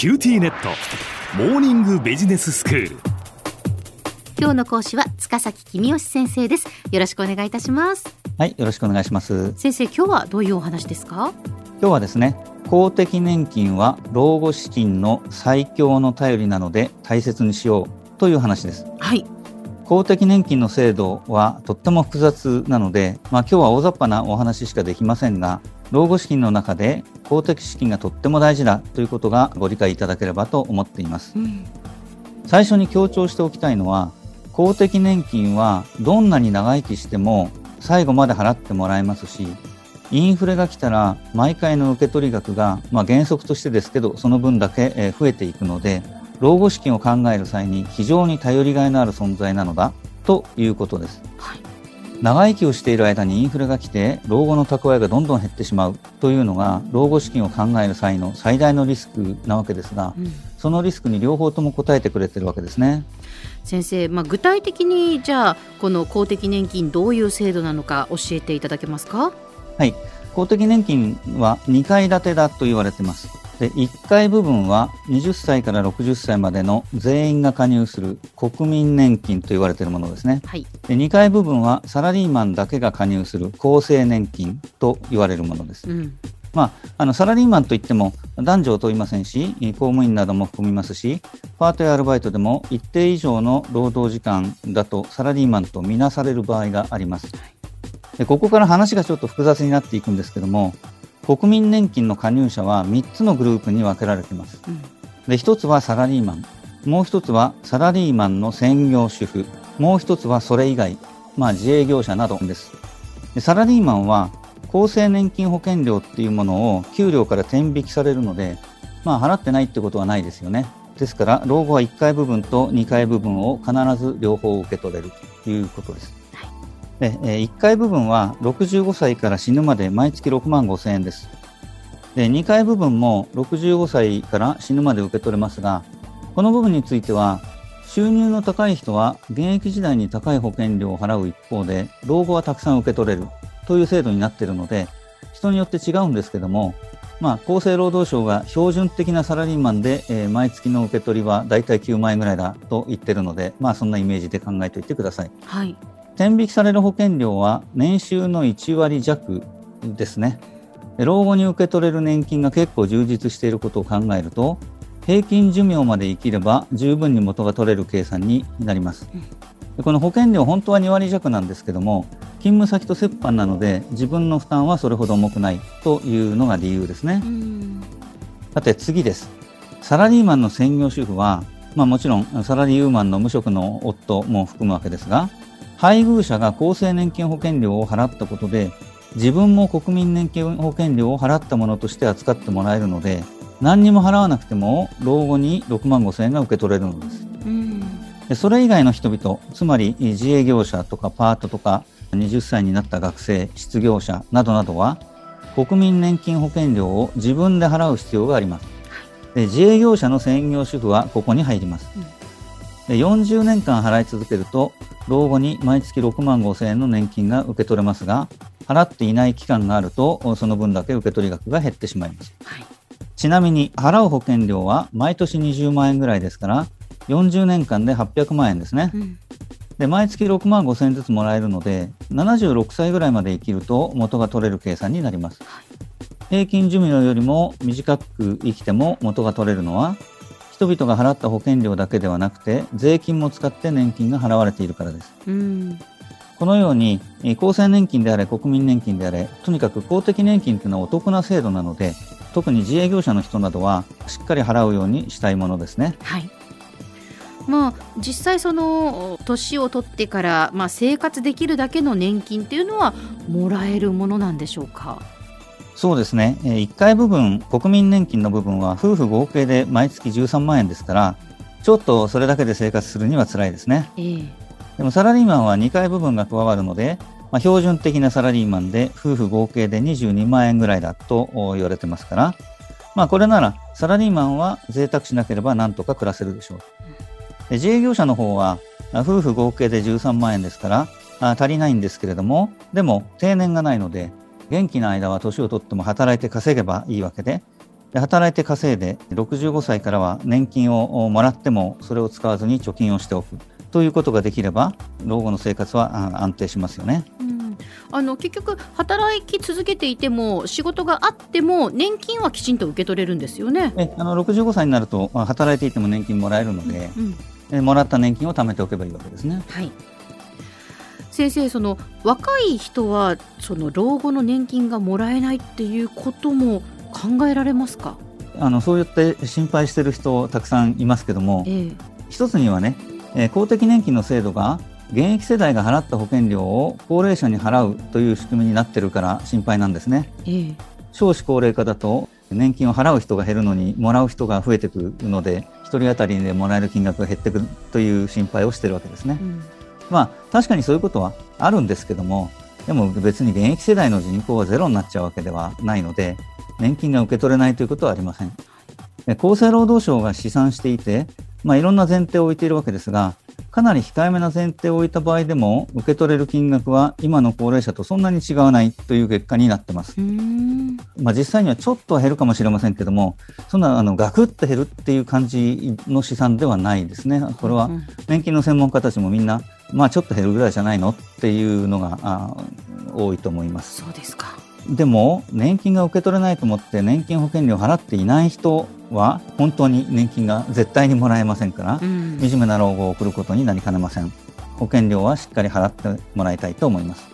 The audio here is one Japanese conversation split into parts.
QTnet。モーニングビジネススクール。今日の講師は塚崎君吉先生です。よろしくお願いいたします。はい、よろしくお願いします。先生今日はどういうお話ですか？今日はですね、公的年金は老後資金の最強の頼りなので大切にしようという話です。はい。公的年金の制度はとっても複雑なので、まあ今日は大雑把なお話しかできませんが、老後資金の中で公的資金がとっても大事だということがご理解いただければと思っています。うん。最初に強調しておきたいのは公的年金はどんなに長生きしても最後まで払ってもらえますしインフレが来たら毎回の受け取り額が、まあ、原則としてですけどその分だけえー増えていくので老後資金を考える際に非常に頼りがいのある存在なのだということです。はい長生きをしている間にインフレが来て老後の蓄えがどんどん減ってしまうというのが老後資金を考える際の最大のリスクなわけですがうんそのリスクに両方とも応えてくれてるわけですね。先生、まあ、具体的にじゃあこの公的年金どういう制度なのか教えていただけますか？はい。公的年金は2階建てだと言われています。で、1階部分は20歳から60歳までの全員が加入する国民年金と言われているものですね。はいで、2階部分はサラリーマンだけが加入する厚生年金と言われるものです。うんまあ、あのサラリーマンといっても男女を問いませんし、公務員なども含みますし、パートやアルバイトでも一定以上の労働時間だとサラリーマンとみなされる場合があります。でここから話がちょっと複雑になっていくんですけども、国民年金の加入者は3つのグループに分けられています。うんで、1つはサラリーマン、もう1つはサラリーマンの専業主婦、もう1つはそれ以外、まあ自営業者などです。でサラリーマンは厚生年金保険料っていうものを給料から転引きされるので、まあ払ってないってことはないですよね。ですから、老後は1階部分と2階部分を必ず両方受け取れるということです。で、え1階部分は65歳から死ぬまで毎月6万5千円です。で、2階部分も65歳から死ぬまで受け取れますが、この部分については、収入の高い人は現役時代に高い保険料を払う一方で、老後はたくさん受け取れるという制度になっているので、人によって違うんですけども、まあ、厚生労働省が標準的なサラリーマンで、えー毎月の受け取りはだいたい9万円ぐらいだと言ってるので、まあ、そんなイメージで考えておいてください。はい転引きされる保険料は年収の1割弱ですね。で老後に受け取れる年金が結構充実していることを考えると、平均寿命まで生きれば十分に元が取れる計算になります。でこの保険料本当は2割弱なんですけども、勤務先と折半なので自分の負担はそれほど重くないというのが理由ですねう。んさて次です。サラリーマンの専業主婦は、まあもちろんサラリーマンの無職の夫も含むわけですが、配偶者が厚生年金保険料を払ったことで、自分も国民年金保険料を払ったものとして扱ってもらえるので、何にも払わなくても老後に6万5千円が受け取れるのです。うんでそれ以外の人々、つまり自営業者とかパートとか20歳になった学生、失業者などなどは国民年金保険料を自分で払う必要があります。で自営業者の専業主婦はここに入ります。で40年間払い続けると老後に毎月6万5千円の年金が受け取れますが払っていない期間があるとその分だけ受け取り額が減ってしまいます。はいちなみに払う保険料は毎年20万円ぐらいですから40年間で800万円ですね。うんで毎月6万5千円ずつもらえるので76歳ぐらいまで生きると元が取れる計算になります。平均寿命よりも短く生きても元が取れるのは人々が払った保険料だけではなくて税金も使って年金が払われているからです。うんこのようにえー厚生年金であれ国民年金であれとにかく公的年金というのはお得な制度なので特に自営業者の人などはしっかり払うようにしたいものですね。はいまあ実際その年を取ってから、まあ、生活できるだけの年金っていうのはもらえるものなんでしょうか？そうですね。えー1階部分、国民年金の部分は夫婦合計で毎月13万円ですから、ちょっとそれだけで生活するには辛いですね。ええでもサラリーマンは2階部分が加わるので、まあ、標準的なサラリーマンで夫婦合計で22万円ぐらいだとお言われてますから、まあこれならサラリーマンは贅沢しなければなんとか暮らせるでしょう。で自営業者の方はあ夫婦合計で13万円ですからあ足りないんですけれども、でも定年がないので元気な間は年を取っても働いて稼げばいいわけで、で働いて稼いで65歳からは年金をもらってもそれを使わずに貯金をしておくということができれば老後の生活は安定しますよね。うんあの結局働き続けていても仕事があっても年金はきちんと受け取れるんですよね。えあの65歳になると働いていても年金もらえるので、うんうん、もらった年金を貯めておけばいいわけですね。はい先生その若い人はその老後の年金がもらえないっていうことも考えられますか？あのそうやって心配している人たくさんいますけども、ええ、一つにはね、えー、公的年金の制度が現役世代が払った保険料を高齢者に払うという仕組みになってるから心配なんですね。ええ、少子高齢化だと年金を払う人が減るのにもらう人が増えてくるので1人当たりでもらえる金額が減ってくるという心配をしているわけですね。うん、まあ確かにそういうことはあるんですけどもでも別に現役世代の人口がゼロになっちゃうわけではないので年金が受け取れないということはありません。厚生労働省が試算していて、まあ、いろんな前提を置いているわけですがかなり控えめな前提を置いた場合でも受け取れる金額は今の高齢者とそんなに違わないという結果になってます。まあ、実際にはちょっとは減るかもしれませんけどもそんなあのガクッと減るっていう感じの試算ではないですね。これは年金の専門家たちもみんなまあちょっと減るぐらいじゃないのっていうのがあ多いと思います。そうですかでも年金が受け取れないと思って年金保険料を払っていない人は本当に年金が絶対にもらえませんから、うん、惨めな老後を送ることになりかねません保険料はしっかり払ってもらいたいと思います。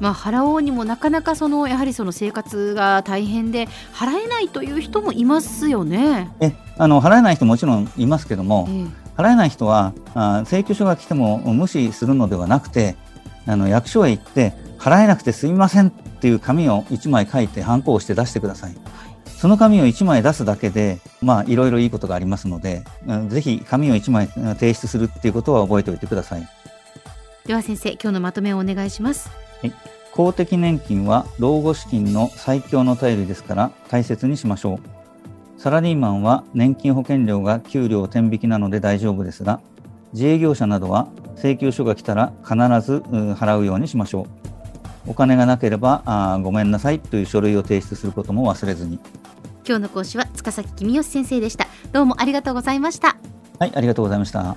まあ、払おうにもなかなかそのやはりその生活が大変で払えないという人もいますよね。えあの払えない人もちろんいますけども、え払えない人はあ請求書が来ても無視するのではなくてあの役所へ行って払えなくてすみませんっていう紙を1枚書いてハンコをして出してください。その紙を1枚出すだけで、まあ、いろいろいいことがありますので、ぜひ紙を1枚提出するっていうことは覚えておいてください。では先生、今日のまとめをお願いします。はい、公的年金は老後資金の最強の頼りですから大切にしましょう。サラリーマンは年金保険料が給料天引きなので大丈夫ですが、自営業者などは請求書が来たら必ず払うようにしましょう。お金がなければあごめんなさいという書類を提出することも忘れずに。今日の講師は塚崎君吉先生でした。どうもありがとうございました。はいありがとうございました